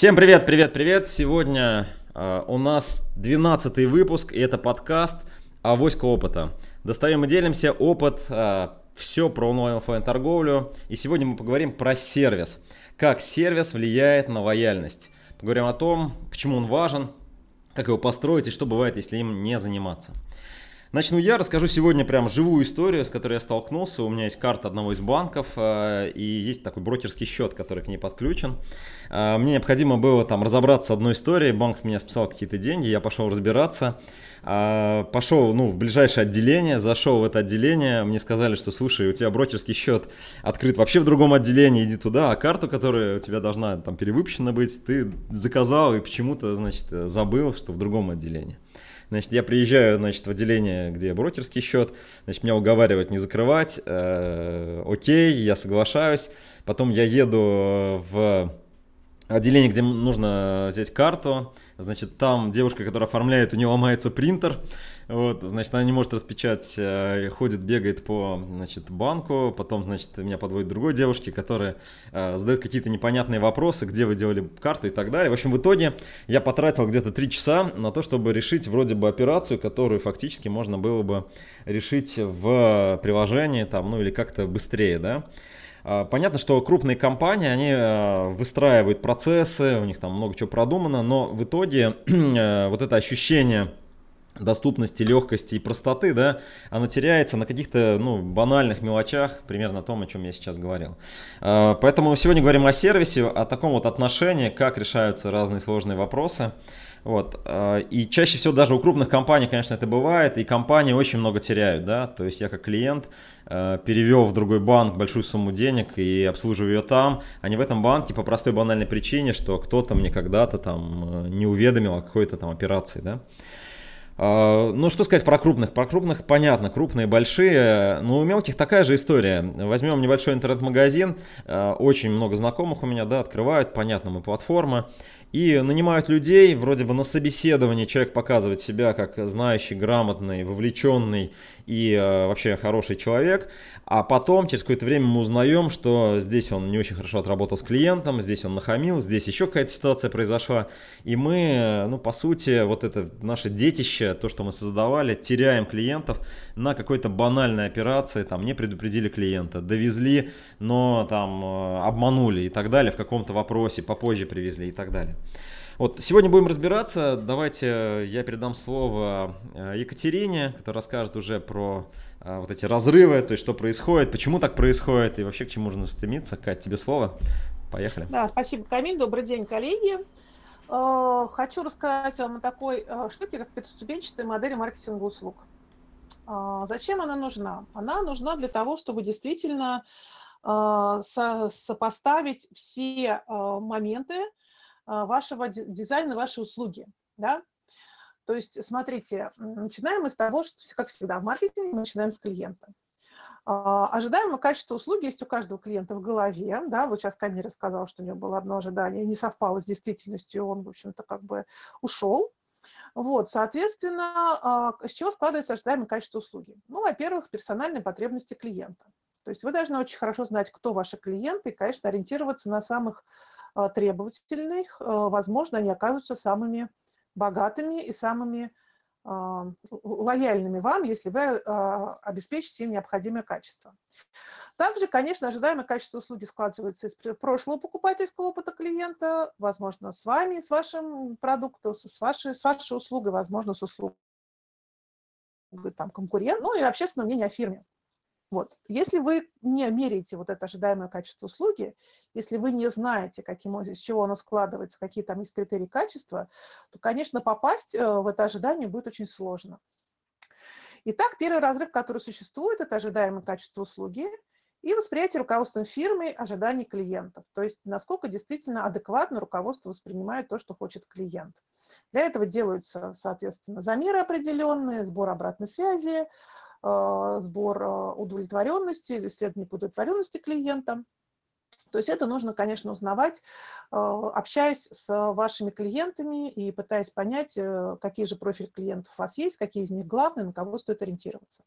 Всем привет, привет, привет! Сегодня э, у нас 12 выпуск, и это подкаст «Авоська опыта». Достаем и делимся опыт, э, все про онлайн-офлайн торговлю. И сегодня мы поговорим про сервис. Как сервис влияет на лояльность. Поговорим о том, почему он важен, как его построить и что бывает, если им не заниматься. Начну я, расскажу сегодня прям живую историю, с которой я столкнулся. У меня есть карта одного из банков э, и есть такой брокерский счет, который к ней подключен. Э, мне необходимо было там разобраться с одной историей. Банк с меня списал какие-то деньги, я пошел разбираться. Э, пошел ну, в ближайшее отделение, зашел в это отделение. Мне сказали, что слушай, у тебя брокерский счет открыт вообще в другом отделении, иди туда, а карту, которая у тебя должна там перевыпущена быть, ты заказал и почему-то, значит, забыл, что в другом отделении. Значит, я приезжаю, значит, в отделение, где брокерский счет, значит, меня уговаривают не закрывать, э, окей, я соглашаюсь. Потом я еду в отделение, где нужно взять карту, значит, там девушка, которая оформляет, у нее ломается принтер, вот, значит, она не может распечатать, э, ходит, бегает по, значит, банку, потом, значит, меня подводит другой девушке, которая э, задает какие-то непонятные вопросы, где вы делали карту и так далее. В общем, в итоге я потратил где-то 3 часа на то, чтобы решить вроде бы операцию, которую фактически можно было бы решить в приложении, там, ну или как-то быстрее, да. А, понятно, что крупные компании, они э, выстраивают процессы, у них там много чего продумано, но в итоге вот это ощущение доступности, легкости и простоты, да, оно теряется на каких-то, ну, банальных мелочах, примерно о том, о чем я сейчас говорил. А, поэтому сегодня говорим о сервисе, о таком вот отношении, как решаются разные сложные вопросы. Вот. А, и чаще всего даже у крупных компаний, конечно, это бывает, и компании очень много теряют, да, то есть я как клиент а, перевел в другой банк большую сумму денег и обслуживаю ее там, а не в этом банке по простой банальной причине, что кто-то мне когда-то там не уведомил о какой-то там операции, да. А, ну, что сказать про крупных? Про крупных понятно, крупные, большие, но у мелких такая же история. Возьмем небольшой интернет-магазин, а, очень много знакомых у меня, да, открывают, понятно, мы платформа, и нанимают людей, вроде бы на собеседовании человек показывает себя как знающий, грамотный, вовлеченный и э, вообще хороший человек, а потом через какое-то время мы узнаем, что здесь он не очень хорошо отработал с клиентом, здесь он нахамил, здесь еще какая-то ситуация произошла, и мы, ну, по сути, вот это наше детище, то, что мы создавали, теряем клиентов на какой-то банальной операции, там, не предупредили клиента, довезли, но там э, обманули и так далее в каком-то вопросе, попозже привезли и так далее. Вот, сегодня будем разбираться. Давайте я передам слово э, Екатерине, которая расскажет уже про э, вот эти разрывы, то есть что происходит, почему так происходит и вообще к чему нужно стремиться. Кать, тебе слово. Поехали. Да, спасибо, Камиль. Добрый день, коллеги. Э, хочу рассказать вам о такой штуке, как пятиступенчатая модель маркетинга услуг. Зачем она нужна? Она нужна для того, чтобы действительно сопоставить все моменты, а, вашего дизайна, вашей услуги. Да? То есть, смотрите, начинаем мы с того, что, как всегда, в маркетинге мы начинаем с клиента. А, ожидаемое качество услуги есть у каждого клиента в голове. Да? Вот сейчас Камиль рассказал, что у него было одно ожидание, не совпало с действительностью, он, в общем-то, как бы ушел. Вот, соответственно, а, с чего складывается ожидаемое качество услуги? Ну, во-первых, персональные потребности клиента. То есть вы должны очень хорошо знать, кто ваши клиенты, и, конечно, ориентироваться на самых а, требовательных, а, возможно, они окажутся самыми богатыми и самыми а, лояльными вам, если вы обеспечите им необходимое качество. Также, конечно, ожидаемое качество услуги складывается из прошлого покупательского опыта клиента, возможно, с вами, с вашим продуктом, с вашей, с вашей услугой, возможно, с услугой там, конкурент, ну и общественное мнение о фирме. Вот. Если вы не меряете вот это ожидаемое качество услуги, если вы не знаете, каким, из чего оно складывается, какие там есть критерии качества, то, конечно, попасть э, в это ожидание будет очень сложно. Итак, первый разрыв, который существует, это ожидаемое качество услуги и восприятие руководством фирмы ожиданий клиентов. То есть насколько действительно адекватно руководство воспринимает то, что хочет клиент. Для этого делаются, соответственно, замеры определенные, сбор обратной связи, сбор а, удовлетворенности, исследование по удовлетворенности клиента. То есть это нужно, конечно, узнавать, а, общаясь с вашими клиентами и пытаясь понять, э, какие же профили клиентов у вас есть, какие из них главные, на кого стоит ориентироваться.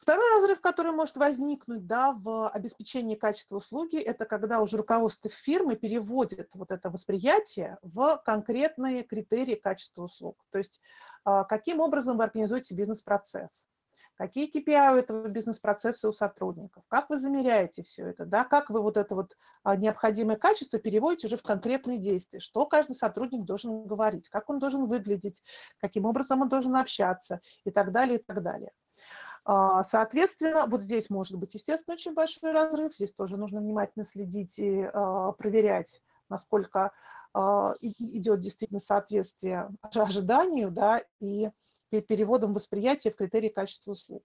Второй разрыв, который может возникнуть да, в обеспечении качества услуги, это когда уже руководство фирмы переводит вот это восприятие в конкретные критерии качества услуг. То есть а, каким образом вы организуете бизнес-процесс, какие KPI у этого бизнес-процесса у сотрудников, как вы замеряете все это, да, как вы вот это вот а, необходимое качество переводите уже в конкретные действия, что каждый сотрудник должен говорить, как он должен выглядеть, каким образом он должен общаться? И так далее, и так далее. А, соответственно, вот здесь может быть, естественно, очень большой разрыв. Здесь тоже нужно внимательно следить и а, проверять, насколько а, идет действительно соответствие ожиданию да, и переводом восприятия в критерии качества услуг.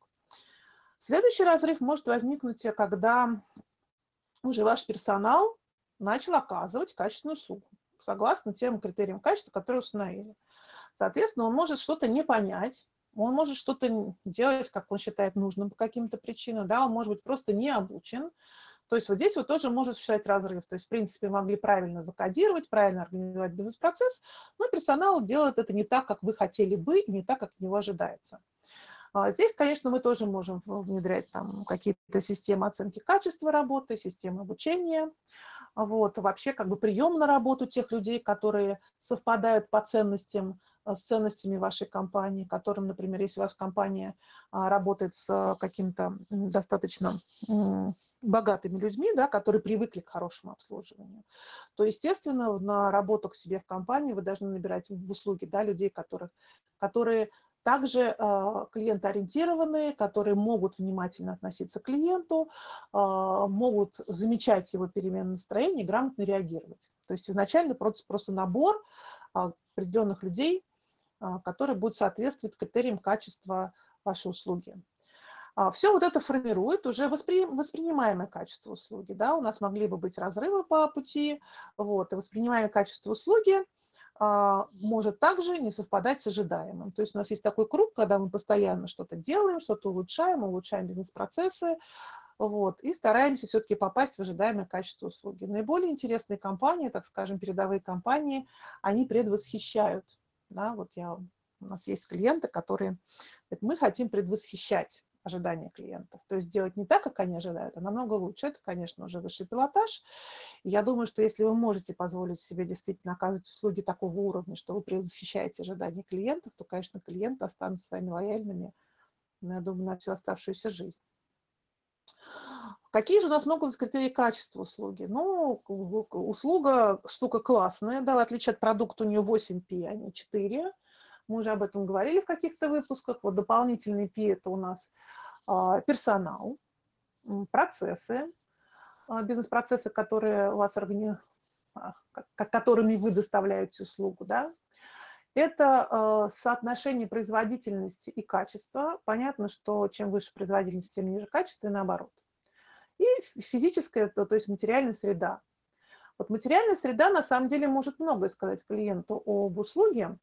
Следующий разрыв может возникнуть, когда уже ваш персонал начал оказывать качественную услугу согласно тем критериям качества, которые установили. Соответственно, он может что-то не понять, он может что-то делать, как он считает нужным по каким-то причинам, да, он может быть просто не обучен. То есть вот здесь вот тоже может существовать разрыв. То есть, в принципе, могли правильно закодировать, правильно организовать бизнес-процесс, но персонал делает это не так, как вы хотели бы, не так, как от него ожидается. А здесь, конечно, мы тоже можем внедрять там какие-то системы оценки качества работы, системы обучения, вот, вообще как бы прием на работу тех людей, которые совпадают по ценностям с ценностями вашей компании, которым, например, если ваша компания а, работает с каким-то достаточно богатыми людьми, да, которые привыкли к хорошему обслуживанию, то, естественно, на работу к себе в компании вы должны набирать в услуги да, людей, которых, которые также э, клиентоориентированные, которые могут внимательно относиться к клиенту, э, могут замечать его перемены настроения и грамотно реагировать. То есть изначально просто, просто набор э, определенных людей, который будет соответствовать критериям качества вашей услуги. А, Все вот это формирует уже воспри... воспринимаемое качество услуги. Да? У нас могли бы быть разрывы по пути, вот, и воспринимаемое качество услуги а, может также не совпадать с ожидаемым. То есть у нас есть такой круг, когда мы постоянно что-то делаем, что-то улучшаем, улучшаем бизнес-процессы, вот, и стараемся все-таки попасть в ожидаемое качество услуги. Наиболее интересные компании, так скажем, передовые компании, они предвосхищают да, вот я, у нас есть клиенты, которые говорят, мы хотим предвосхищать ожидания клиентов. То есть делать не так, как они ожидают, а намного лучше. Это, конечно, уже высший пилотаж. И я думаю, что если вы можете позволить себе действительно оказывать услуги такого уровня, что вы предвосхищаете ожидания клиентов, то, конечно, клиенты останутся с вами лояльными, я думаю, на всю оставшуюся жизнь. Какие же у нас могут быть критерии качества услуги? Ну, услуга штука классная, да, в отличие от продукта у нее 8 P, а не 4. Мы уже об этом говорили в каких-то выпусках. Вот дополнительный P – это у нас а, персонал, процессы, а, бизнес-процессы, которые у вас органи... А, которыми вы доставляете услугу, да. Это соотношение производительности и качества. Понятно, что чем выше производительность, тем ниже качество, и наоборот. И физическая, то, то есть материальная среда. Вот материальная среда на самом деле может многое сказать клиенту об услуге,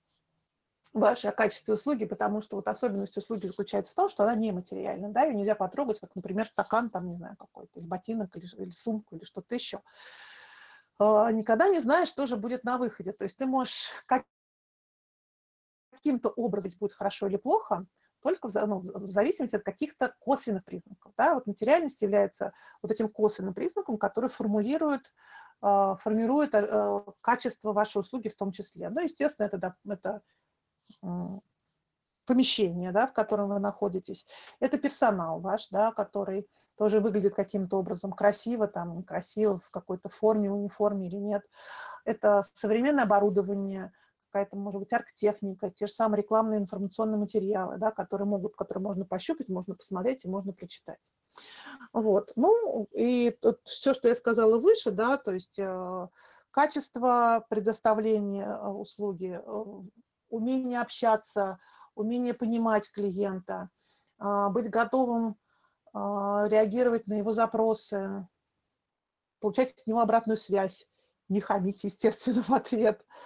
вашей о качестве услуги, потому что вот особенность услуги заключается в том, что она нематериальна, да, ее нельзя потрогать, как, например, стакан, там, не знаю, какой-то, или ботинок, или, или сумку, или что-то еще. А, никогда не знаешь, что же будет на выходе. То есть ты можешь каким-то образом будет хорошо или плохо, только в, ну, в зависимости от каких-то косвенных признаков. Да? Вот материальность является вот этим косвенным признаком, который формулирует, э, формирует э, качество вашей услуги в том числе. Ну, естественно, это, да, это э, помещение, да, в котором вы находитесь. Это персонал ваш, да, который тоже выглядит каким-то образом красиво, там, красиво в какой-то форме, униформе или нет. Это современное оборудование, какая-то, может быть, арктехника, те же самые рекламные информационные материалы, да, которые могут, которые можно пощупать, можно посмотреть и можно прочитать. Вот. Ну, и тут все, что я сказала выше, да, то есть э, качество предоставления э, услуги, э, умение общаться, умение понимать клиента, э, быть готовым э, реагировать на его запросы, получать от него обратную связь, не хамить, естественно, в ответ –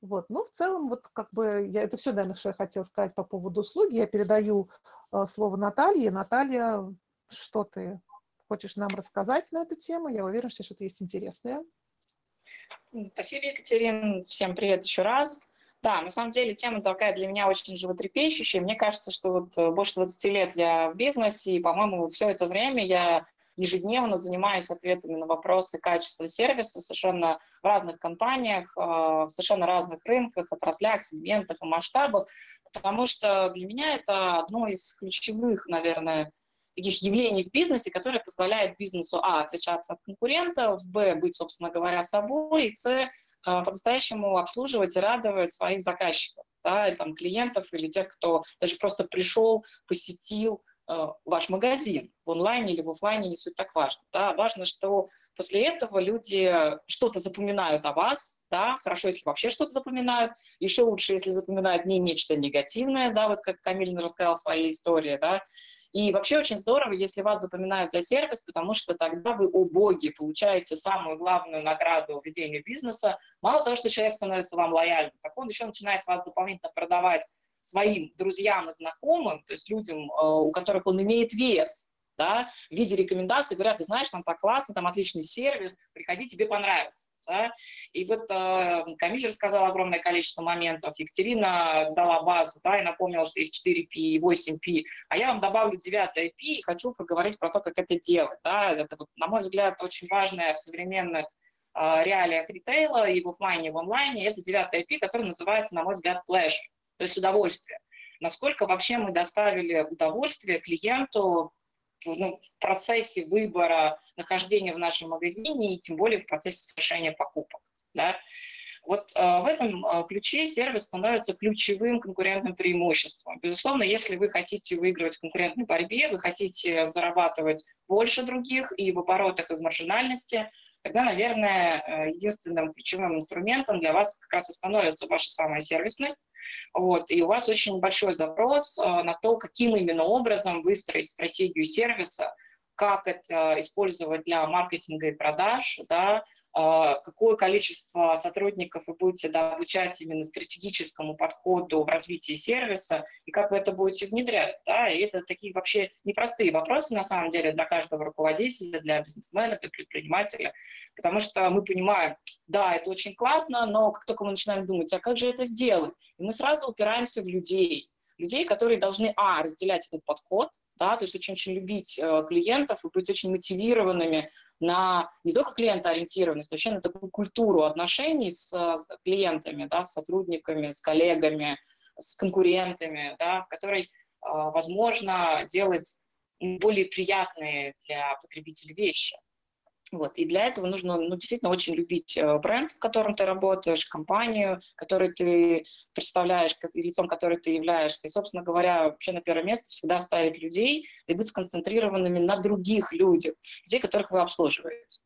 вот. Ну, в целом, вот как бы я, это все, наверное, что я хотела сказать по поводу услуги. Я передаю э, слово Наталье. Наталья, что ты хочешь нам рассказать на эту тему? Я уверена, что что-то есть интересное. Спасибо, Екатерина. Всем привет еще раз. Да, на самом деле тема такая для меня очень животрепещущая. Мне кажется, что вот э, больше 20 лет я в бизнесе, и, по-моему, все это время я ежедневно занимаюсь ответами на вопросы качества сервиса совершенно в разных компаниях, э, в совершенно разных рынках, отраслях, сегментах и масштабах, потому что для меня это одно из ключевых, наверное, таких явлений в бизнесе, которые позволяют бизнесу, а, отличаться от конкурентов, б, быть, собственно говоря, собой, и с, э, по-настоящему обслуживать и радовать своих заказчиков, да, или там клиентов, или тех, кто даже просто пришел, посетил э, ваш магазин в онлайне или в офлайне, не суть так важно. Да. Важно, что после этого люди что-то запоминают о вас, да, хорошо, если вообще что-то запоминают, еще лучше, если запоминают не нечто негативное, да, вот как Камиль рассказал своей истории, да, и вообще очень здорово, если вас запоминают за сервис, потому что тогда вы, о боги, получаете самую главную награду ведения бизнеса. Мало того, что человек становится вам лояльным, так он еще начинает вас дополнительно продавать своим друзьям и знакомым, то есть людям, э, у которых он имеет вес да, в виде рекомендаций говорят, ты знаешь, там так классно, там отличный сервис, приходи, тебе понравится. Да? И вот э, Камиль рассказал огромное количество моментов, Екатерина дала базу, да, и напомнила, что есть 4P и 8P, а я вам добавлю 9P и хочу поговорить про то, как это делать. Да? Это, вот, на мой взгляд, очень важное в современных э, реалиях ритейла и в офлайне, и в онлайне, это 9 P, который называется, на мой взгляд, pleasure, то есть удовольствие насколько вообще мы доставили удовольствие клиенту ну, в процессе выбора нахождения в нашем магазине и тем более в процессе совершения покупок. Да? Вот э, в этом э, ключе сервис становится ключевым конкурентным преимуществом. Безусловно, если вы хотите выигрывать в конкурентной борьбе, вы хотите зарабатывать больше других и в оборотах, и в маржинальности, тогда, наверное, э, единственным ключевым инструментом для вас как раз и становится ваша самая сервисность, вот, и у вас очень большой запрос э, на то, каким именно образом выстроить стратегию сервиса, как это использовать для маркетинга и продаж, да, а, какое количество сотрудников вы будете да, обучать именно стратегическому подходу в развитии сервиса, и как вы это будете внедрять. Да? И это такие вообще непростые вопросы, на самом деле, для каждого руководителя, для бизнесмена, для предпринимателя, потому что мы понимаем, да, это очень классно, но как только мы начинаем думать, а как же это сделать, и мы сразу упираемся в людей, людей, которые должны, а, разделять этот подход, да, то есть очень-очень любить э, клиентов и быть очень мотивированными на не только клиентоориентированность, вообще на такую культуру отношений с, с клиентами, да, с сотрудниками, с коллегами, с конкурентами, да, в которой э, возможно делать более приятные для потребителя вещи. Вот. И для этого нужно ну, действительно очень любить э, бренд, в котором ты работаешь, компанию, которую ты представляешь, лицом которой ты являешься. И, собственно говоря, вообще на первое место всегда ставить людей и быть сконцентрированными на других людях, людей, которых вы обслуживаете.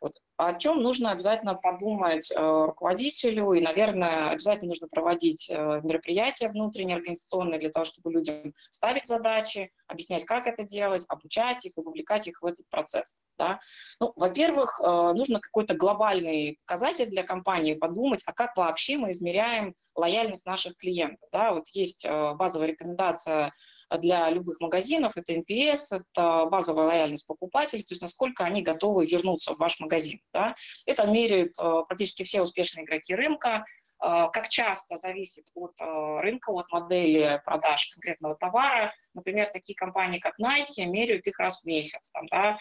Вот. О чем нужно обязательно подумать э, руководителю, и, наверное, обязательно нужно проводить э, мероприятия внутренние, организационные, для того, чтобы людям ставить задачи, объяснять, как это делать, обучать их и вовлекать их в этот процесс. Да? Ну, во-первых, э, нужно какой-то глобальный показатель для компании подумать, а как вообще мы измеряем лояльность наших клиентов. Да? Вот есть базовая рекомендация для любых магазинов, это NPS, это базовая лояльность покупателей, то есть насколько они готовы вернуться в ваш магазин. Да? Это меряют э, практически все успешные игроки рынка. Э, как часто зависит от э, рынка, от модели продаж конкретного товара. Например, такие компании, как Nike, меряют их раз в месяц. Там, да,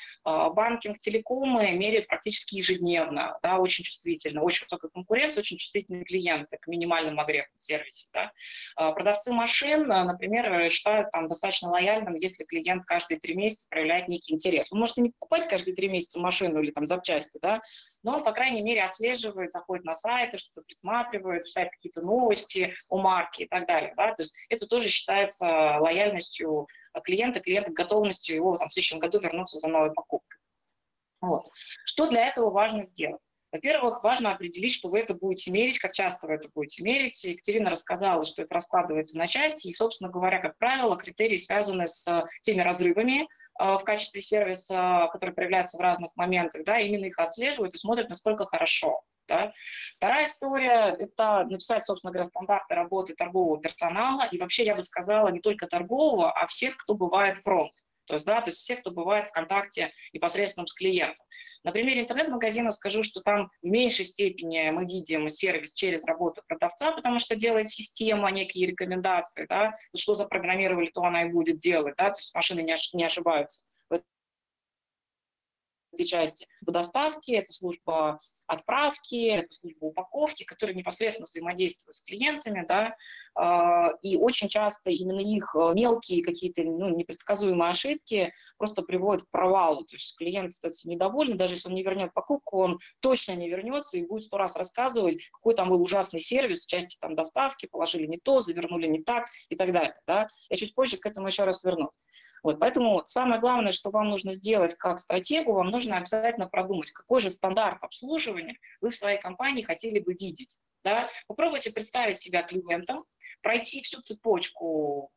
банкинг, телекомы меряют практически ежедневно, да, очень чувствительно, очень высокая конкуренция, очень чувствительные клиенты к минимальным огрехам в сервисе. Да. Продавцы машин, например, считают там, достаточно лояльным, если клиент каждые три месяца проявляет некий интерес. Он может не покупать каждые три месяца машину или там запчасти, да, но он, по крайней мере, отслеживает, заходит на сайты, что-то присматривает, читает какие-то новости о марке и так далее. Да? То есть это тоже считается лояльностью клиента, клиента готовностью его там, в следующем году вернуться за новой покупкой. Вот. Что для этого важно сделать? Во-первых, важно определить, что вы это будете мерить, как часто вы это будете мерить. Екатерина рассказала, что это раскладывается на части, и, собственно говоря, как правило, критерии связаны с теми разрывами, Э, в качестве сервиса, который проявляется в разных моментах, да, именно их отслеживают и смотрят, насколько хорошо. Да. Вторая история – это написать, собственно говоря, стандарты работы торгового персонала, и вообще, я бы сказала, не только торгового, а всех, кто бывает фронт. То есть, да, то есть все, кто бывает в контакте непосредственно с клиентом. На примере интернет-магазина скажу, что там в меньшей степени мы видим сервис через работу продавца, потому что делает система некие рекомендации, да, что запрограммировали, то она и будет делать, да, то есть машины не, ошибаются этой части по доставке, это служба отправки, это служба упаковки, которые непосредственно взаимодействуют с клиентами, да, а, и очень часто именно их э, мелкие какие-то ну, непредсказуемые ошибки просто приводят к провалу, то есть клиент остается недоволен, даже если он не вернет покупку, он точно не вернется и будет сто раз рассказывать, какой там был ужасный сервис в части там доставки, положили не то, завернули не так и так далее, да. Я чуть позже к этому еще раз верну. Вот, поэтому самое главное, что вам нужно сделать как стратегу, вам нужно обязательно продумать, какой же стандарт обслуживания вы в своей компании хотели бы видеть. Да? Попробуйте представить себя клиентом, пройти всю цепочку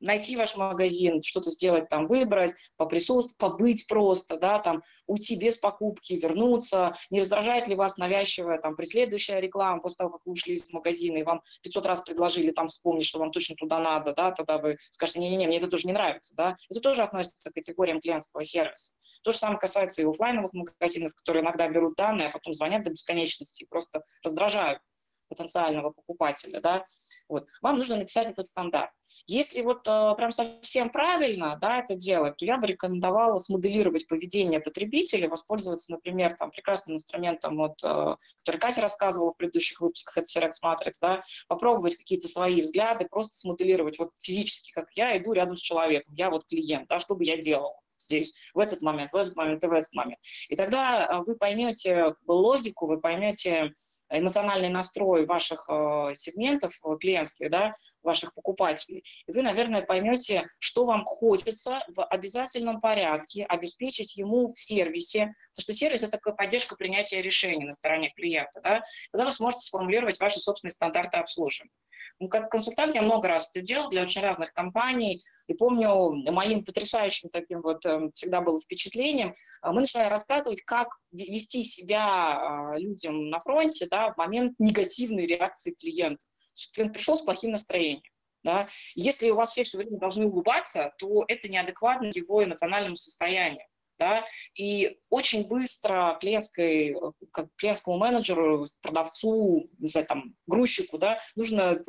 найти ваш магазин, что-то сделать там, выбрать, поприсутствовать, побыть просто, да, там, уйти без покупки, вернуться, не раздражает ли вас навязчивая там преследующая реклама после того, как вы ушли из магазина, и вам 500 раз предложили там вспомнить, что вам точно туда надо, да, тогда вы скажете, не-не-не, мне это тоже не нравится, да, это тоже относится к категориям клиентского сервиса. То же самое касается и офлайновых магазинов, которые иногда берут данные, а потом звонят до бесконечности и просто раздражают потенциального покупателя, да, вот, вам нужно написать этот стандарт. Если вот э, прям совсем правильно да, это делать, то я бы рекомендовала смоделировать поведение потребителя, воспользоваться, например, там, прекрасным инструментом, вот, э, который Катя рассказывала в предыдущих выпусках, это CRX Matrix, да, попробовать какие-то свои взгляды, просто смоделировать вот физически, как я иду рядом с человеком, я вот клиент, да, что бы я делала здесь, в этот момент, в этот момент и в этот момент. И тогда э, вы поймете логику, вы поймете эмоциональный настрой ваших э, сегментов э, клиентских, да, ваших покупателей. И вы, наверное, поймете, что вам хочется в обязательном порядке обеспечить ему в сервисе, потому что сервис – это такая поддержка принятия решений на стороне клиента. Да? Тогда вы сможете сформулировать ваши собственные стандарты обслуживания. Ну, как консультант я много раз это делал для очень разных компаний. И помню, моим потрясающим таким вот э, всегда было впечатлением, э, мы начали рассказывать, как вести себя э, людям на фронте да, в момент негативной реакции клиента. Клиент пришел с плохим настроением. Да? Если у вас все все время должны улыбаться, то это неадекватно его эмоциональному состоянию да, и очень быстро клиентской, как клиентскому менеджеру, продавцу, не знаю, там, грузчику, да, нужно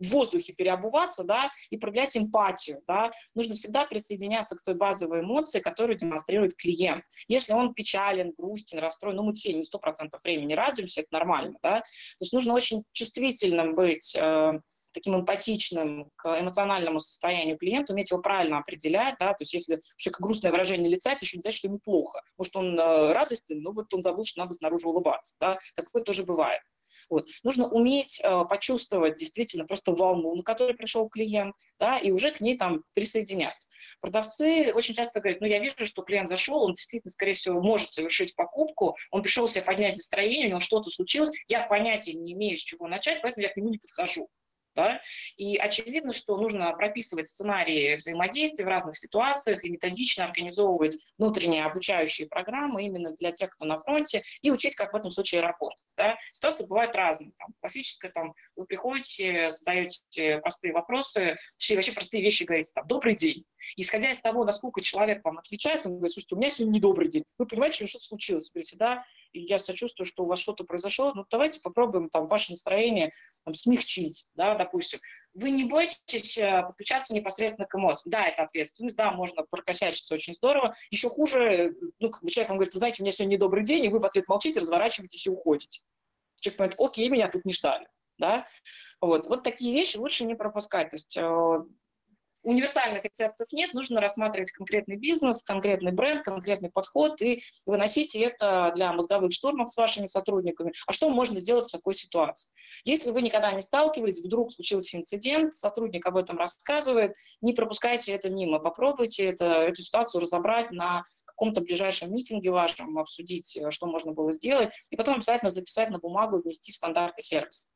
в воздухе переобуваться, да, и проявлять эмпатию, да. Нужно всегда присоединяться к той базовой эмоции, которую демонстрирует клиент. Если он печален, грустен, расстроен, ну, мы все не сто процентов времени радуемся, это нормально, да. То есть нужно очень чувствительным быть, э, таким эмпатичным к эмоциональному состоянию клиента, уметь его правильно определять, да, то есть если у человека грустное выражение лица, это еще не значит, что ему плохо. Может, он э, радостен, но вот он забыл, что надо снаружи улыбаться, да, такое тоже бывает. Вот. Нужно уметь э, почувствовать действительно просто волну, на которой пришел клиент, да, и уже к ней там присоединяться. Продавцы очень часто говорят, ну, я вижу, что клиент зашел, он действительно, скорее всего, может совершить покупку, он пришел себе поднять настроение, у него что-то случилось, я понятия не имею, с чего начать, поэтому я к нему не подхожу. Да? И очевидно, что нужно прописывать сценарии взаимодействия в разных ситуациях и методично организовывать внутренние обучающие программы именно для тех, кто на фронте, и учить, как в этом случае работать. Да? Ситуации бывают разные. Там, классическая, там, вы приходите, задаете простые вопросы, точнее, вообще простые вещи говорите, там, «добрый день». Исходя из того, насколько человек вам отвечает, он говорит, слушайте, у меня сегодня недобрый день. Вы понимаете, что что-то случилось. Вы говорите, да, я сочувствую, что у вас что-то произошло, ну давайте попробуем там ваше настроение там, смягчить, да, допустим. Вы не боитесь э, подключаться непосредственно к эмоциям. Да, это ответственность, да, можно прокосячиться очень здорово. Еще хуже, ну, как бы человек вам говорит, знаете, у меня сегодня недобрый день, и вы в ответ молчите, разворачиваетесь и уходите. Человек говорит, окей, меня тут не ждали. Да? Вот. вот такие вещи лучше не пропускать. То есть э, универсальных рецептов нет, нужно рассматривать конкретный бизнес, конкретный бренд, конкретный подход и выносить это для мозговых штурмов с вашими сотрудниками. А что можно сделать в такой ситуации? Если вы никогда не сталкивались, вдруг случился инцидент, сотрудник об этом рассказывает, не пропускайте это мимо, попробуйте это, эту ситуацию разобрать на каком-то ближайшем митинге вашем, обсудить, что можно было сделать, и потом обязательно записать на бумагу и внести в стандарты сервиса.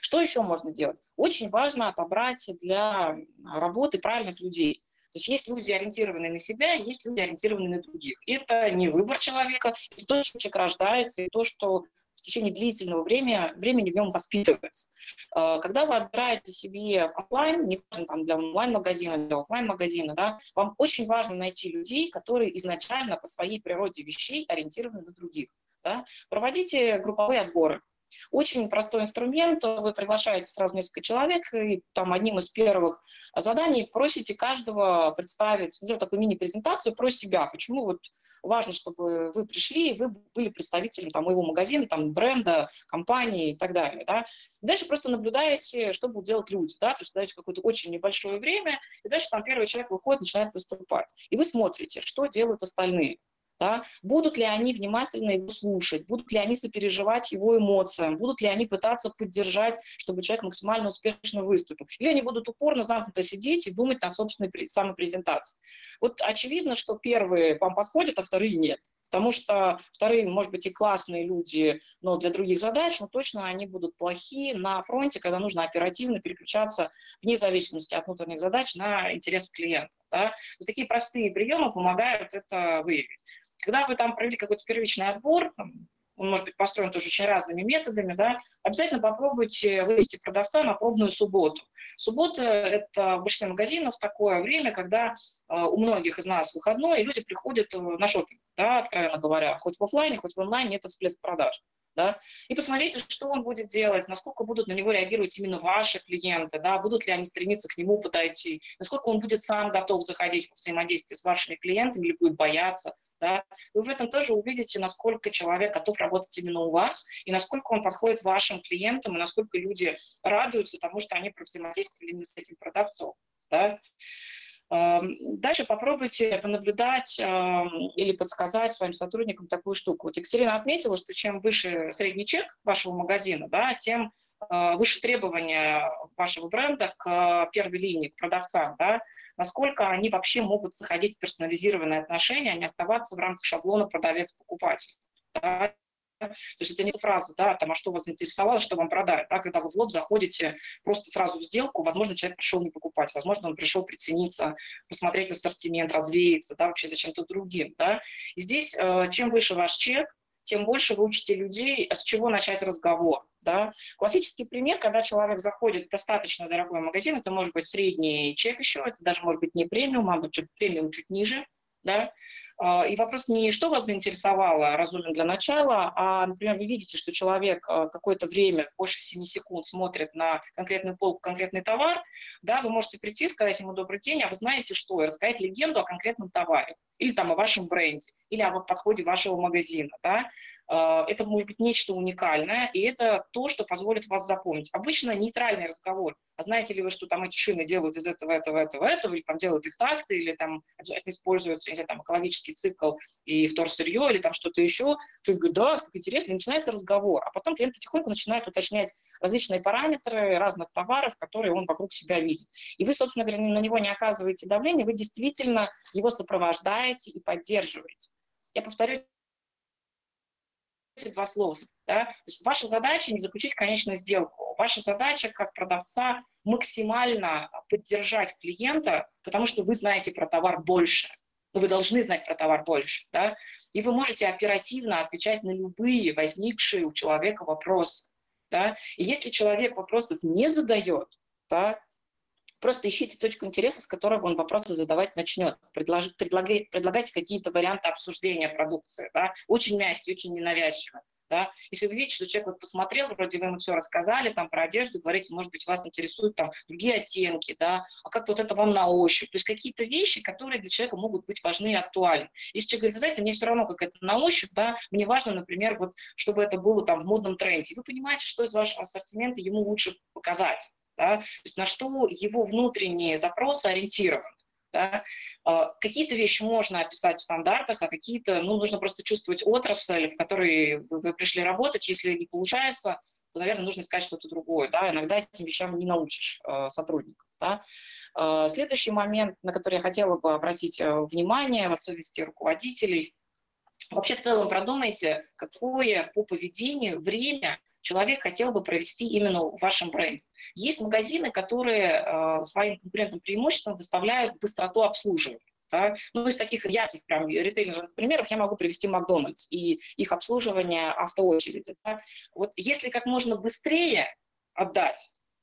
Что еще можно делать? Очень важно отобрать для работы правильных людей. То есть есть люди, ориентированные на себя, есть люди, ориентированные на других. Это не выбор человека, это то, что человек рождается, и то, что в в течение длительного времени, времени в нем воспитывается. Э, когда вы отбираете себе офлайн, не там для онлайн-магазина, для офлайн-магазина, да, вам очень важно найти людей, которые изначально по своей природе вещей ориентированы на других. Да. Проводите групповые отборы. Очень простой инструмент. Вы приглашаете сразу несколько человек, и там одним из первых заданий просите каждого представить, сделать такую мини-презентацию про себя. Почему вот важно, чтобы вы пришли, и вы были представителем там, моего магазина, там, бренда, компании и так далее. Да? Дальше просто наблюдаете, что будут делать люди. Да? То есть даете какое-то очень небольшое время, и дальше там первый человек выходит, начинает выступать. И вы смотрите, что делают остальные да, будут ли они внимательно его слушать, будут ли они сопереживать его эмоциям, будут ли они пытаться поддержать, чтобы человек максимально успешно выступил, или они будут упорно замкнуто сидеть и думать на собственной самопрезентации. Вот очевидно, что первые вам подходят, а вторые нет. Потому что вторые, может быть, и классные люди, но для других задач, но точно они будут плохие на фронте, когда нужно оперативно переключаться вне зависимости от внутренних задач на интересы клиента. Да? То такие простые приемы помогают это выявить. Когда вы там провели какой-то первичный отбор, там, он может быть построен тоже очень разными методами, да, обязательно попробуйте вывести продавца на пробную субботу. Суббота – это в большинстве магазинов такое время, когда э, у многих из нас выходной, и люди приходят э, на шопинг, да, откровенно говоря, хоть в офлайне, хоть в онлайне, это всплеск продаж да, и посмотрите, что он будет делать, насколько будут на него реагировать именно ваши клиенты, да, будут ли они стремиться к нему подойти, насколько он будет сам готов заходить в взаимодействие с вашими клиентами или будет бояться, да. Вы в этом тоже увидите, насколько человек готов работать именно у вас, и насколько он подходит вашим клиентам, и насколько люди радуются тому, что они взаимодействовали именно с этим продавцом, да. Дальше попробуйте понаблюдать или подсказать своим сотрудникам такую штуку. Вот Екатерина отметила, что чем выше средний чек вашего магазина, да, тем а, выше требования вашего бренда к первой линии, к продавцам, да, насколько они вообще могут заходить в персонализированные отношения, а не оставаться в рамках шаблона продавец-покупатель. Да. То есть это не фраза, да, там, а что вас заинтересовало, что вам продать, да, когда вы в лоб заходите просто сразу в сделку, возможно, человек пришел не покупать, возможно, он пришел прицениться, посмотреть ассортимент, развеяться, да, вообще за чем-то другим, да. И здесь, э, чем выше ваш чек, тем больше вы учите людей, с чего начать разговор. Да? Классический пример, когда человек заходит в достаточно дорогой магазин, это может быть средний чек еще, это даже может быть не премиум, а премиум чуть ниже, да, и вопрос не что вас заинтересовало, разумен для начала, а, например, вы видите, что человек а, какое-то время, больше 7 секунд смотрит на конкретную полку, конкретный товар, да, вы можете прийти, сказать ему добрый день, а вы знаете что, и рассказать легенду о конкретном товаре, или там о вашем бренде, или о подходе вашего магазина, да, а, это может быть нечто уникальное, и это то, что позволит вас запомнить. Обычно нейтральный разговор. А знаете ли вы, что там эти шины делают из этого, этого, этого, этого, или там делают их так-то, или там обязательно используется, не знаю, там экологический цикл и вторсырье, или там что-то еще. Ты говоришь, да, как интересно, и начинается разговор. А потом клиент потихоньку начинает уточнять различные параметры разных товаров, которые он вокруг себя видит. И вы, собственно говоря, на него не оказываете давление, вы действительно его сопровождаете и поддерживаете. Я повторю эти два слова. Да? То есть ваша задача не заключить конечную сделку. Ваша задача как продавца максимально поддержать клиента, потому что вы знаете про товар больше. Но вы должны знать про товар больше. Да? И вы можете оперативно отвечать на любые возникшие у человека вопросы. Да? И если человек вопросов не задает, да, Просто ищите точку интереса, с которого он вопросы задавать начнет. Предлож, предлагайте, предлагайте какие-то варианты обсуждения продукции. Да? Очень мягкие, очень ненавязчиво. Да? Если вы видите, что человек вот посмотрел, вроде вы ему все рассказали, там про одежду, говорите, может быть, вас интересуют там другие оттенки, да, а как вот это вам на ощупь. То есть какие-то вещи, которые для человека могут быть важны и актуальны. Если человек говорит, знаете, мне все равно, как это на ощупь, да, мне важно, например, вот, чтобы это было там в модном тренде. Вы понимаете, что из вашего ассортимента ему лучше показать да, то есть на что его внутренние запросы ориентированы. Да? А, какие-то вещи можно описать в стандартах, а какие-то, ну, нужно просто чувствовать отрасль, в которой вы, пришли работать. Если не получается, то, наверное, нужно искать что-то другое. Да? Иногда этим вещам не научишь э, сотрудников. Да? Э, следующий момент, на который я хотела бы обратить э, внимание, в особенности руководителей, Вообще в целом продумайте, какое по поведению время человек хотел бы провести именно в вашем бренде. Есть магазины, которые э, своим конкурентным преимуществом выставляют быстроту обслуживания. Да? Ну, из таких ярких прям ритейлерных примеров я могу привести Макдональдс и их обслуживание автоочереди. Да? Вот если как можно быстрее отдать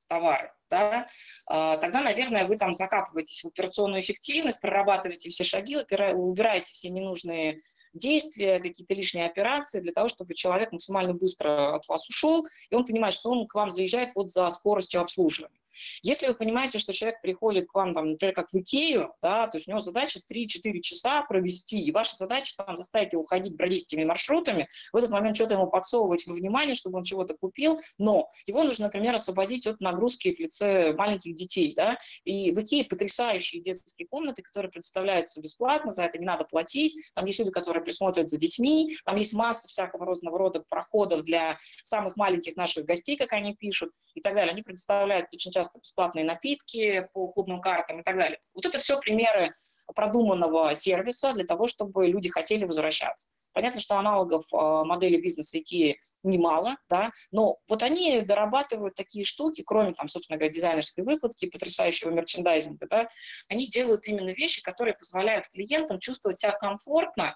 товары, да, а, тогда, наверное, вы там закапываетесь в операционную эффективность, прорабатываете все шаги, убираете все ненужные действия, какие-то лишние операции для того, чтобы человек максимально быстро от вас ушел, и он понимает, что он к вам заезжает вот за скоростью обслуживания. Если вы понимаете, что человек приходит к вам, там, например, как в Икею, да, то есть у него задача 3-4 часа провести, и ваша задача там, заставить его ходить, бродить этими маршрутами, в этот момент что-то ему подсовывать во внимание, чтобы он чего-то купил, но его нужно, например, освободить от нагрузки в лице маленьких детей, да, и в Икее потрясающие детские комнаты, которые предоставляются бесплатно, за это не надо платить, там есть люди, которые присмотрят за детьми, там есть масса всякого разного рода проходов для самых маленьких наших гостей, как они пишут, и так далее. Они предоставляют очень часто бесплатные напитки по клубным картам и так далее. Вот это все примеры продуманного сервиса для того, чтобы люди хотели возвращаться. Понятно, что аналогов э, модели бизнеса IKEA немало, да, но вот они дорабатывают такие штуки, кроме, там, собственно говоря, дизайнерской выкладки, потрясающего мерчендайзинга, да, они делают именно вещи, которые позволяют клиентам чувствовать себя комфортно а,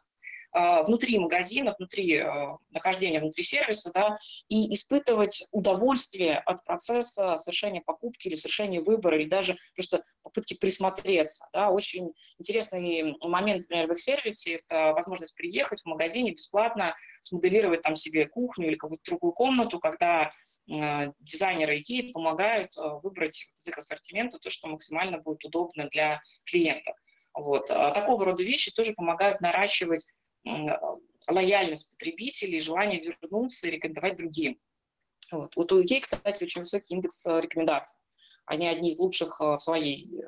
внутри магазина, внутри а, нахождения внутри сервиса, да, и испытывать удовольствие от процесса совершения покупки или совершения выбора, или даже просто попытки присмотреться. Да. Очень интересный момент, например, в их сервисе – это возможность приехать в магазине бесплатно, смоделировать там себе кухню или какую-то другую комнату, когда э, дизайнеры IKEA помогают э, выбрать из их ассортимента то, что максимально будет удобно для клиента. Вот. А такого рода вещи тоже помогают наращивать лояльность потребителей, желание вернуться и рекомендовать другим. Вот. Вот у Икеи, кстати, очень высокий индекс э, рекомендаций. Они одни из лучших э, в, своей,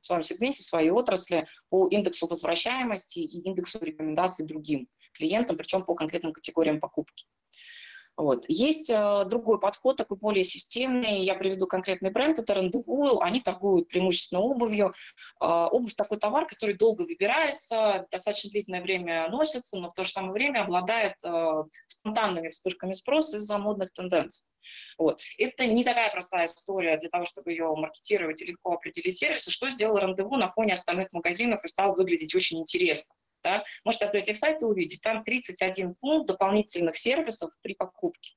в своем сегменте, в своей отрасли по индексу возвращаемости и индексу рекомендаций другим клиентам, причем по конкретным категориям покупки. Вот. Есть э, другой подход, такой более системный. Я приведу конкретный бренд, это Рандеву. Они торгуют преимущественно обувью. Э, обувь такой товар, который долго выбирается, достаточно длительное время носится, но в то же самое время обладает э, спонтанными вспышками спроса из-за модных тенденций. Вот. Это не такая простая история для того, чтобы ее маркетировать и легко определить сервис. что сделал Рандеву на фоне остальных магазинов и стал выглядеть очень интересно. Да? Можете открыть их сайт и увидеть. Там 31 пункт дополнительных сервисов при покупке.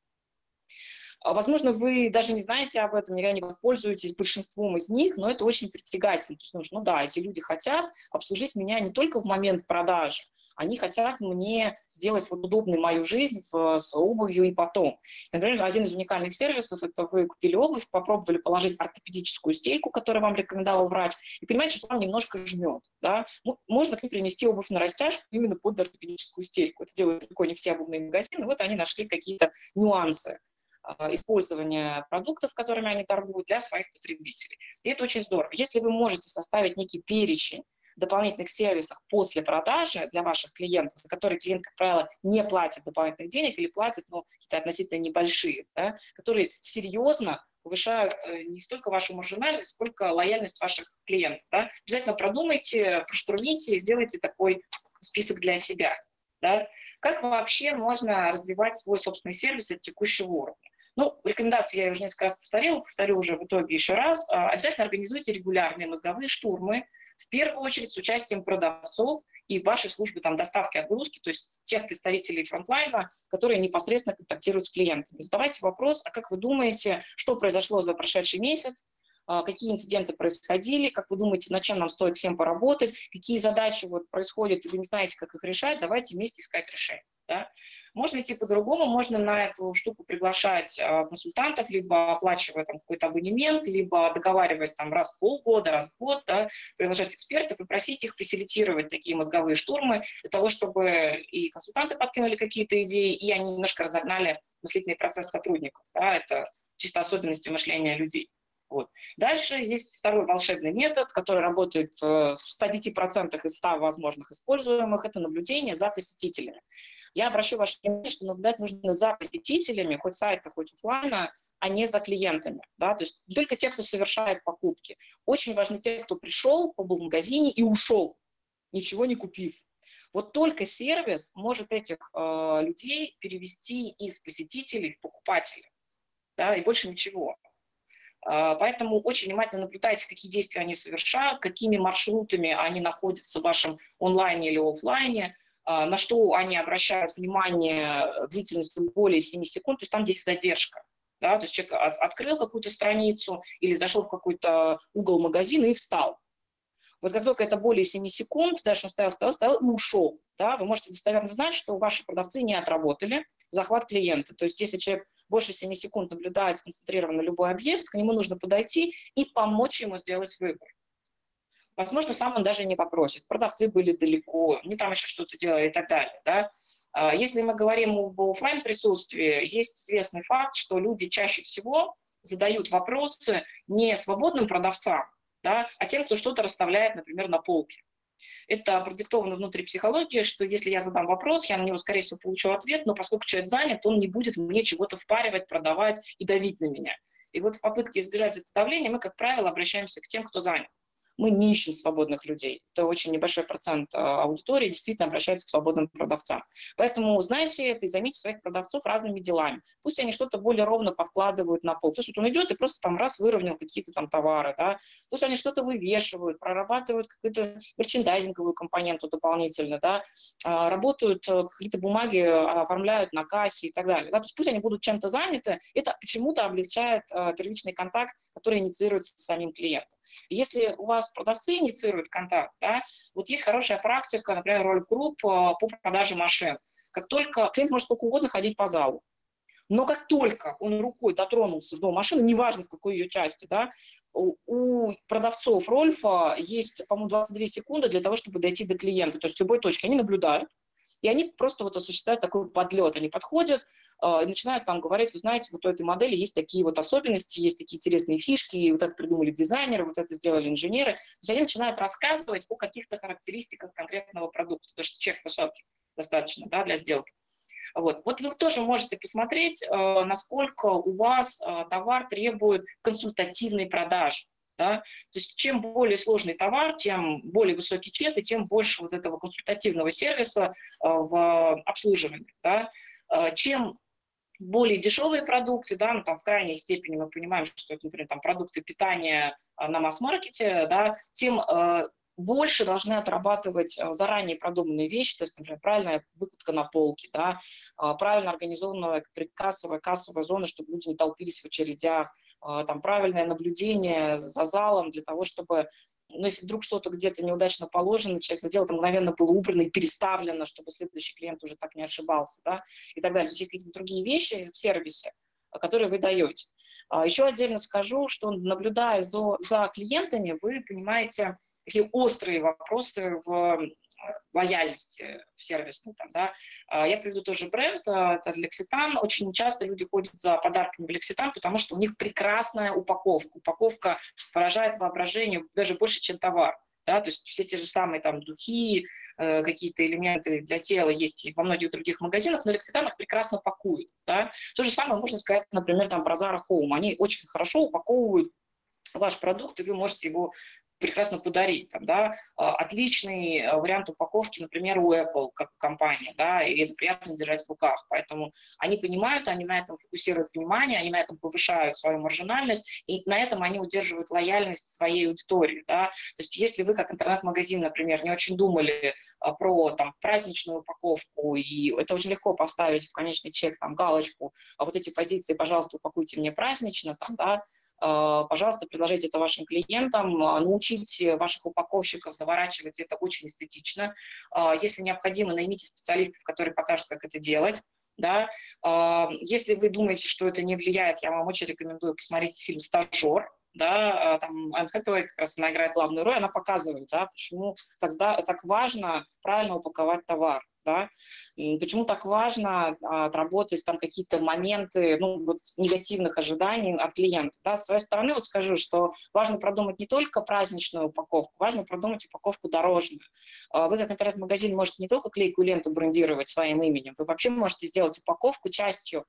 А, возможно, вы даже не знаете об этом, никогда не воспользуетесь большинством из них, но это очень притягательно. То есть, ну да, эти люди хотят обслужить меня не только в момент продажи, они хотят мне сделать вот удобной мою жизнь в, с обувью и потом. Например, один из уникальных сервисов – это вы купили обувь, попробовали положить ортопедическую стельку, которую вам рекомендовал врач, и понимаете, что там немножко жмет. Да? Можно к ним принести обувь на растяжку именно под ортопедическую стельку. Это делают далеко не все обувные магазины. Вот они нашли какие-то нюансы использования продуктов, которыми они торгуют, для своих потребителей. И это очень здорово. Если вы можете составить некий перечень дополнительных сервисах после продажи для ваших клиентов, за которые клиент, как правило, не платит дополнительных денег или платит ну, какие-то относительно небольшие, да, которые серьезно повышают э, не столько вашу маржинальность, сколько лояльность ваших клиентов. Да. Обязательно продумайте, проштурмите и сделайте такой список для себя. Да. Как вообще можно развивать свой собственный сервис от текущего уровня? Ну, рекомендации я уже несколько раз повторила, повторю уже в итоге еще раз. А, обязательно организуйте регулярные мозговые штурмы, в первую очередь с участием продавцов и вашей службы там, доставки, отгрузки, то есть тех представителей фронтлайна, которые непосредственно контактируют с клиентами. Задавайте вопрос, а как вы думаете, что произошло за прошедший месяц, какие инциденты происходили, как вы думаете, над чем нам стоит всем поработать, какие задачи вот происходят, и вы не знаете, как их решать, давайте вместе искать решение. Да? Можно идти по-другому, можно на эту штуку приглашать э, консультантов, либо оплачивая там какой-то абонемент, либо договариваясь там раз в полгода, раз в год, да, приглашать экспертов и просить их фасилитировать такие мозговые штурмы для того, чтобы и консультанты подкинули какие-то идеи, и они немножко разогнали мыслительный процесс сотрудников. Да, это чисто особенности мышления людей. Вот. Дальше есть второй волшебный метод, который работает э, в 105% из 100 возможных используемых, это наблюдение за посетителями. Я обращу ваше внимание, что наблюдать нужно за посетителями, хоть сайта, хоть офлайна, а не за клиентами. Да? То есть только те, кто совершает покупки. Очень важны те, кто пришел, побыл в магазине и ушел, ничего не купив. Вот только сервис может этих э, людей перевести из посетителей в покупателей. Да, и больше ничего. А, поэтому очень внимательно наблюдайте, какие действия они совершают, какими маршрутами они находятся в вашем онлайне или офлайне, а, на что они обращают внимание длительностью более 7 секунд, то есть там, где есть задержка. Да, то есть человек открыл какую-то страницу или зашел в какой-то угол магазина и встал. Вот как только это более 7 секунд, дальше он стоял, стоял, стоял и ушел. Да, вы можете достоверно знать, что ваши продавцы не отработали захват клиента. То есть если человек больше 7 секунд наблюдает сконцентрированно любой объект, к нему нужно подойти и помочь ему сделать выбор. Возможно, сам он даже не попросит. Продавцы были далеко, не там еще что-то делали и так далее. Да? А если мы говорим об офлайн присутствии, есть известный факт, что люди чаще всего задают вопросы не свободным продавцам, да, а тем, кто что-то расставляет, например, на полке. Это продиктовано внутри психологии, что если я задам вопрос, я на него, скорее всего, получу ответ, но поскольку человек занят, он не будет мне чего-то впаривать, продавать и давить на меня. И вот в попытке избежать этого давления мы, как правило, обращаемся к тем, кто занят мы не ищем свободных людей. Это очень небольшой процент а, аудитории действительно обращается к свободным продавцам. Поэтому знайте это и займите своих продавцов разными делами. Пусть они что-то более ровно подкладывают на пол. То есть вот он идет и просто там раз выровнял какие-то там товары, да. Пусть они что-то вывешивают, прорабатывают какую-то мерчендайзинговую компоненту дополнительно, да, а, работают, э, какие-то бумаги оформляют на кассе и так далее. Да? То есть пусть они будут чем-то заняты, это почему-то облегчает э, первичный контакт, который инициируется самим клиентом. Если у вас вас продавцы инициируют контакт, да, вот есть хорошая практика, например, Рольф Групп э, по продаже машин. Как только клиент может сколько угодно ходить по залу, но как только он рукой дотронулся до машины, неважно в какой ее части, да, у продавцов Рольфа есть, по-моему, 22 секунды для того, чтобы дойти до клиента. То есть в любой точке они наблюдают, и они просто вот осуществляют такой подлет. Они подходят э, и начинают там говорить, вы знаете, вот у этой модели есть такие вот особенности, есть такие интересные фишки, и вот это придумали дизайнеры, вот это сделали инженеры. То есть они начинают рассказывать о каких-то характеристиках конкретного продукта, потому что чек высокий достаточно да, для сделки. Вот. вот вы тоже можете посмотреть, э, насколько у вас э, товар требует консультативной продажи. Да? То есть чем более сложный товар, тем более высокий чек, и тем больше вот этого консультативного сервиса э, в обслуживании. Да? Э, чем более дешевые продукты, да, ну, там в крайней степени мы понимаем, что это, например, там продукты питания э, на масс-маркете, да, тем больше должны отрабатывать заранее продуманные вещи, то есть, например, правильная выкладка на полке, да, правильно организованная предкассовая, кассовая зона, чтобы люди не толпились в очередях, там, правильное наблюдение за залом для того, чтобы, ну, если вдруг что-то где-то неудачно положено, человек задел, это мгновенно было убрано и переставлено, чтобы следующий клиент уже так не ошибался, да, и так далее. То есть есть какие-то другие вещи в сервисе, а, которые вы даете. А, Еще отдельно скажу, что наблюдая за, за клиентами, вы понимаете такие острые вопросы в лояльности в сервисной. Там, да. А, я приведу тоже бренд, а, это Лекситан. Очень часто люди ходят за подарками в Лекситан, потому что у них прекрасная упаковка. Упаковка поражает воображение даже больше, чем товар. Да, то есть все те же самые там духи, э, какие-то элементы для тела есть и во многих других магазинах, но Лекситан их прекрасно пакует. Да. То же самое можно сказать, например, там про Zara Home. Они очень хорошо упаковывают ваш продукт, и вы можете его прекрасно подарить. Там, да, а, отличный а, вариант упаковки, например, у Apple как компания, да, и это приятно держать в руках. Поэтому они понимают, они на этом фокусируют внимание, они на этом повышают свою маржинальность, и на этом они удерживают лояльность своей аудитории. Да. То есть если вы как интернет-магазин, например, не очень думали а, про там, праздничную упаковку, и это очень легко поставить в конечный чек там, галочку, а вот эти позиции, пожалуйста, упакуйте мне празднично, там, да, пожалуйста, предложите это вашим клиентам, научите учить ваших упаковщиков заворачивать это очень эстетично. А, если необходимо, наймите специалистов, которые покажут, как это делать. Да? А, если вы думаете, что это не влияет, я вам очень рекомендую посмотреть фильм «Стажер», да, а, там Энн Хэтэуэй как раз она играет главную роль, она показывает, да, почему тогда так важно правильно упаковать товар да, почему так важно а, отработать там какие-то моменты, ну, вот негативных ожиданий от клиента, да, с своей стороны вот скажу, что важно продумать не только праздничную упаковку, важно продумать упаковку дорожную. А, вы как интернет-магазин можете не только клейкую ленту брендировать своим именем, вы вообще можете сделать упаковку частью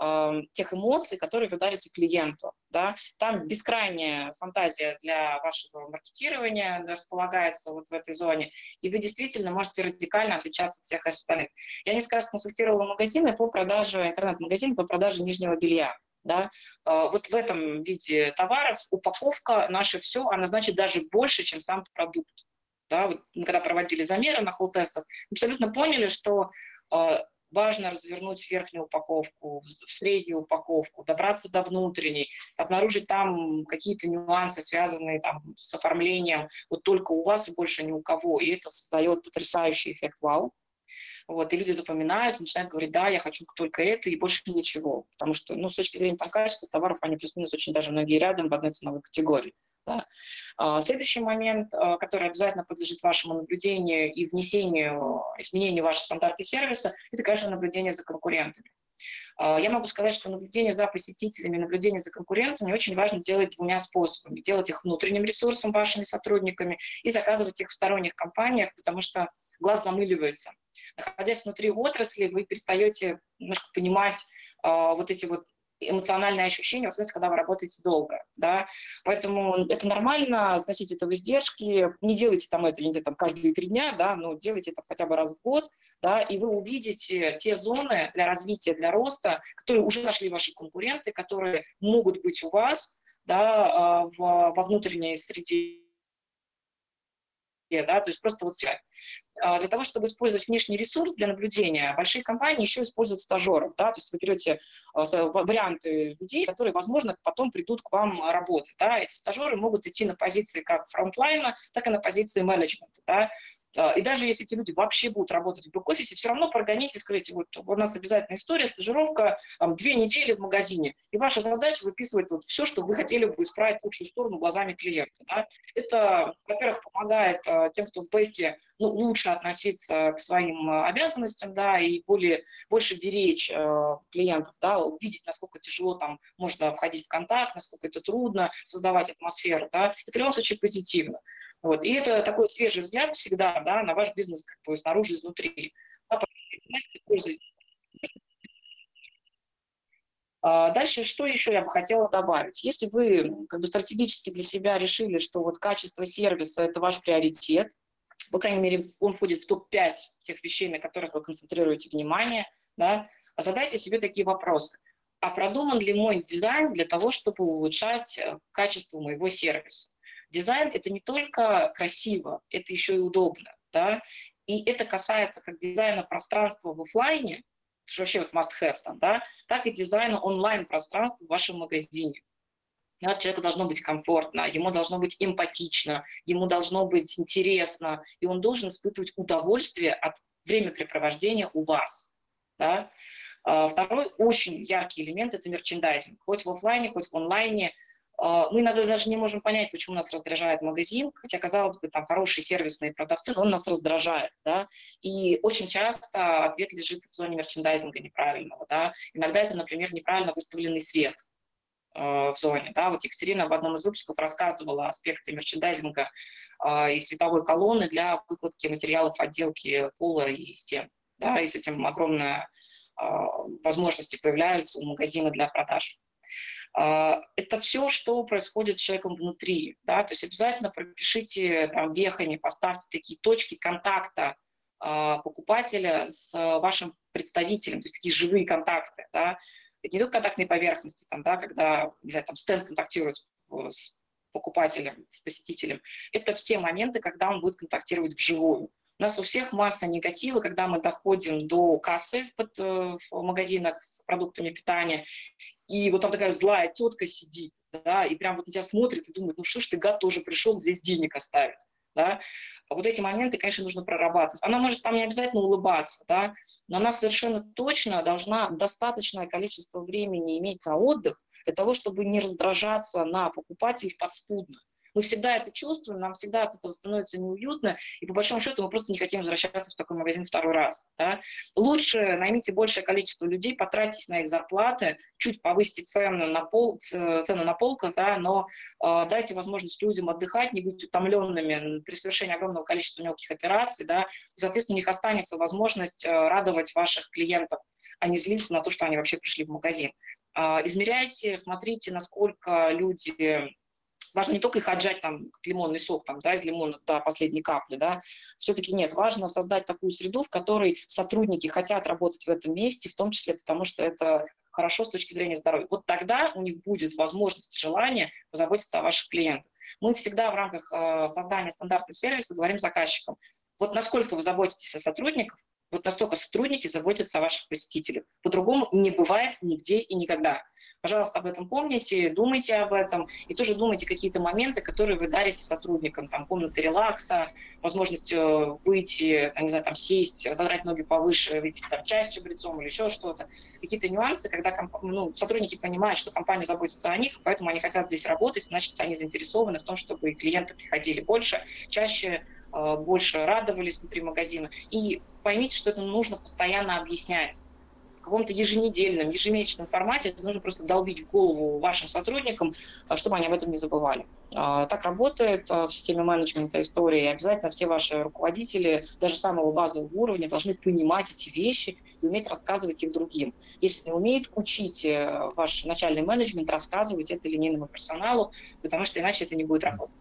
э, тех эмоций, которые вы дарите клиенту. Да? Там бескрайняя фантазия для вашего маркетирования располагается вот в этой зоне, и вы действительно можете радикально отличаться от всех остальных. Я несколько раз консультировала магазины по продаже, интернет-магазин по продаже нижнего белья. Да? А, вот в этом виде товаров упаковка наше все, она значит даже больше, чем сам продукт. Да? Вот мы когда проводили замеры на холл-тестах, абсолютно поняли, что а, важно развернуть верхнюю упаковку, в среднюю упаковку, добраться до внутренней, обнаружить там какие-то нюансы, связанные там, с оформлением, вот только у вас и больше ни у кого. И это создает потрясающий эффект вау. Вот, и люди запоминают, начинают говорить, да, я хочу только это и больше ничего. Потому что, ну, с точки зрения там, качества товаров, они плюс-минус очень даже многие рядом в одной ценовой категории. Да. А, следующий момент, а, который обязательно подлежит вашему наблюдению и внесению, изменению ваших стандартов сервиса, это, конечно, наблюдение за конкурентами. А, я могу сказать, что наблюдение за посетителями, наблюдение за конкурентами очень важно делать двумя способами. Делать их внутренним ресурсом, вашими сотрудниками, и заказывать их в сторонних компаниях, потому что глаз замыливается. Находясь внутри отрасли, вы перестаете немножко понимать вот эти вот эмоциональные ощущения, в смысле, когда вы работаете долго, да, поэтому это нормально, сносите это в издержки, не делайте там это, не знаю, там каждые три дня, да, но делайте это хотя бы раз в год, да, и вы увидите те зоны для развития, для роста, которые уже нашли ваши конкуренты, которые могут быть у вас, да, а, в, во внутренней среде да, то есть просто вот для того, чтобы использовать внешний ресурс для наблюдения, большие компании еще используют стажеров. Да? То есть вы берете а, варианты людей, которые, возможно, потом придут к вам работать. Да? Эти стажеры могут идти на позиции как frontline а, так и на позиции менеджмента. Да? А, и даже если эти люди вообще будут работать в бэк-офисе, все равно прогоните, скажите, вот у нас обязательная история, стажировка, там, две недели в магазине. И ваша задача выписывать вот все, что вы хотели бы исправить в лучшую сторону глазами клиента. Да? Это, во-первых, помогает а, тем, кто в back е, ну, лучше относиться к своим а, обязанностям, да, и более, больше беречь э, клиентов, да, увидеть, насколько тяжело там можно входить в контакт, насколько это трудно создавать атмосферу, да, это в любом случае позитивно. Вот. И это такой свежий взгляд всегда да, на ваш бизнес как бы снаружи, изнутри. А дальше, что еще я бы хотела добавить? Если вы как бы стратегически для себя решили, что вот качество сервиса – это ваш приоритет, по крайней мере, он входит в топ-5 тех вещей, на которых вы концентрируете внимание, да, задайте себе такие вопросы. А продуман ли мой дизайн для того, чтобы улучшать э, качество моего сервиса? Дизайн – это не только красиво, это еще и удобно. Да? И это касается как дизайна пространства в офлайне, что вообще вот must-have там, да, так и дизайна онлайн-пространства в вашем магазине. Да, человеку должно быть комфортно, ему должно быть эмпатично, ему должно быть интересно, и он должен испытывать удовольствие от времяпрепровождения у вас. Да? А, второй очень яркий элемент – это мерчендайзинг. Хоть в офлайне, хоть в онлайне – мы иногда даже не можем понять, почему нас раздражает магазин, хотя, казалось бы, там хорошие сервисные продавцы, но он нас раздражает, да, и очень часто ответ лежит в зоне мерчендайзинга неправильного, да, иногда это, например, неправильно выставленный свет, э, в зоне. Да? Вот Екатерина в одном из выпусков рассказывала аспекты мерчендайзинга э, и световой колонны для выкладки материалов отделки пола и стен. Да? И с этим огромные э, возможности появляются у магазина для продаж. А, это все, что происходит с человеком внутри. Да? То есть обязательно пропишите там, вехами, поставьте такие точки контакта а, покупателя с вашим представителем, то есть такие живые контакты. Да? Это не только контактные поверхности, там, да, когда не знаю, там, стенд контактирует с покупателем, с посетителем. Это все моменты, когда он будет контактировать вживую. У нас у всех масса негатива, когда мы доходим до кассы в, э, в магазинах с продуктами питания, и вот там такая злая тетка сидит, да, и прям вот на тебя смотрит и думает, ну что ж ты, гад, тоже пришел здесь денег оставить, да. А вот эти моменты, конечно, нужно прорабатывать. Она может там не обязательно улыбаться, да, но она совершенно точно должна достаточное количество времени иметь на отдых для того, чтобы не раздражаться на покупателей подспудно. Мы всегда это чувствуем, нам всегда от этого становится неуютно, и по большому счету мы просто не хотим возвращаться в такой магазин второй раз. Да? Лучше наймите большее количество людей, потратьтесь на их зарплаты, чуть повысьте цену на, пол, цену на полках, да, но э, дайте возможность людям отдыхать, не быть утомленными при совершении огромного количества мелких операций, да, и, соответственно, у них останется возможность э, радовать ваших клиентов, а не злиться на то, что они вообще пришли в магазин. Э, измеряйте, смотрите, насколько люди важно не только их отжать там, как лимонный сок, там, да, из лимона до последней капли, да, все-таки нет, важно создать такую среду, в которой сотрудники хотят работать в этом месте, в том числе потому, что это хорошо с точки зрения здоровья. Вот тогда у них будет возможность и желание позаботиться о ваших клиентах. Мы всегда в рамках э, создания стандартов сервиса говорим заказчикам, вот насколько вы заботитесь о сотрудниках, вот настолько сотрудники заботятся о ваших посетителях. По-другому не бывает нигде и никогда. Пожалуйста, об этом помните, думайте об этом и тоже думайте какие-то моменты, которые вы дарите сотрудникам, там, комнаты релакса, возможность э, выйти, там, не знаю, там, сесть, задрать ноги повыше, выпить там чай с чабрецом или еще что-то. Какие-то нюансы, когда комп... ну, сотрудники понимают, что компания заботится о них, поэтому они хотят здесь работать, значит, они заинтересованы в том, чтобы клиенты приходили больше, чаще, больше радовались внутри магазина. И поймите, что это нужно постоянно объяснять в каком-то еженедельном, ежемесячном формате это нужно просто долбить в голову вашим сотрудникам, а, чтобы они об этом не забывали. А, так работает в системе менеджмента истории. Обязательно все ваши руководители, даже самого базового уровня, должны понимать эти вещи и уметь рассказывать их другим. Если не умеет, учите ваш начальный менеджмент рассказывать это линейному персоналу, потому что иначе это не будет работать.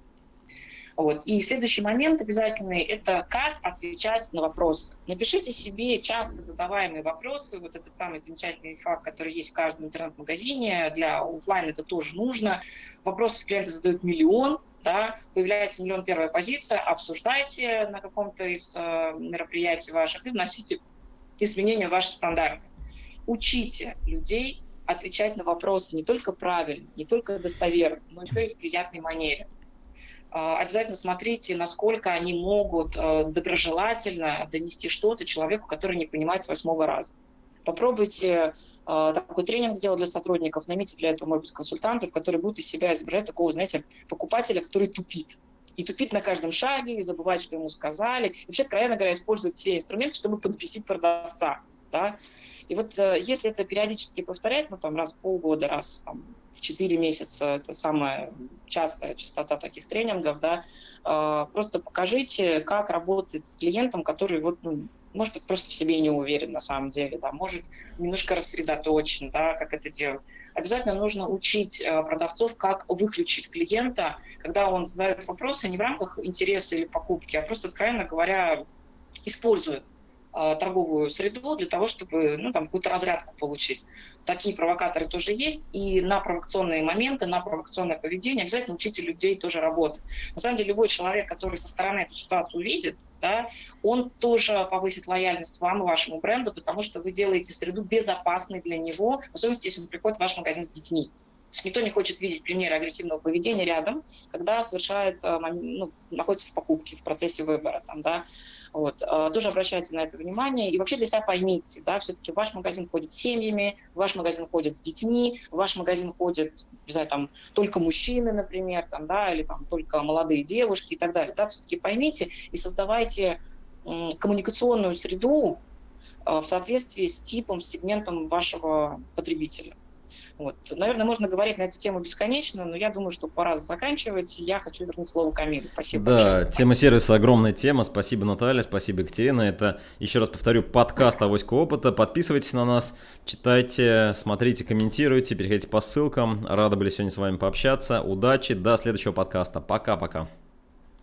Вот. И следующий момент обязательный – это как отвечать на вопросы. Напишите себе часто задаваемые вопросы, вот этот самый замечательный факт, который есть в каждом интернет-магазине, для офлайн это тоже нужно. Вопросов клиенты задают миллион, да, появляется миллион первая позиция, обсуждайте на каком-то из э, мероприятий ваших и вносите изменения в ваши стандарты. Учите людей отвечать на вопросы не только правильно, не только достоверно, но и в приятной манере. А, обязательно смотрите, насколько они могут э, доброжелательно донести что-то человеку, который не понимает с восьмого раза. Попробуйте э, такой тренинг сделать для сотрудников, наймите для этого, может быть, консультантов, которые будут из себя изображать такого, знаете, покупателя, который тупит. И тупит на каждом шаге, и забывает, что ему сказали. И вообще, откровенно говоря, использует все инструменты, чтобы подбесить продавца. Да? И вот э, если это периодически повторять, ну там раз в полгода, раз там, в 4 месяца, это самая частая частота таких тренингов, да, э, просто покажите, как работать с клиентом, который вот, ну, может быть, просто в себе не уверен на самом деле, да, может немножко рассредоточен, да, как это делать. Обязательно нужно учить э, продавцов, как выключить клиента, когда он задает вопросы не в рамках интереса или покупки, а просто, откровенно говоря, использует торговую среду для того, чтобы ну, там, какую-то разрядку получить. Такие провокаторы тоже есть, и на провокационные моменты, на провокационное поведение обязательно учите людей тоже работать. На самом деле любой человек, который со стороны эту ситуацию увидит, да, он тоже повысит лояльность вам и вашему бренду, потому что вы делаете среду безопасной для него, в особенности, если он приходит в ваш магазин с детьми. Никто не хочет видеть примеры агрессивного поведения рядом, когда совершает, э, ну, находится в покупке, в процессе выбора. Там, да. вот. Э, тоже обращайте на это внимание. И вообще для себя поймите, да, все-таки ваш магазин ходит с семьями, ваш магазин ходит с детьми, ваш магазин ходит, не знаю, там, только мужчины, например, там, да, или там только молодые девушки и так далее. Да, все-таки поймите и создавайте коммуникационную среду э, в соответствии с типом, с сегментом вашего потребителя. Вот. Наверное, можно говорить на эту тему бесконечно, но я думаю, что пора заканчивать. Я хочу вернуть слово Камилу. Спасибо. Да, большое. тема сервиса огромная тема. Спасибо, Наталья, спасибо, Екатерина. Это, еще раз повторю, подкаст «Авоська опыта». Подписывайтесь на нас, читайте, смотрите, комментируйте, переходите по ссылкам. Рады были сегодня с вами пообщаться. Удачи, до следующего подкаста. Пока-пока.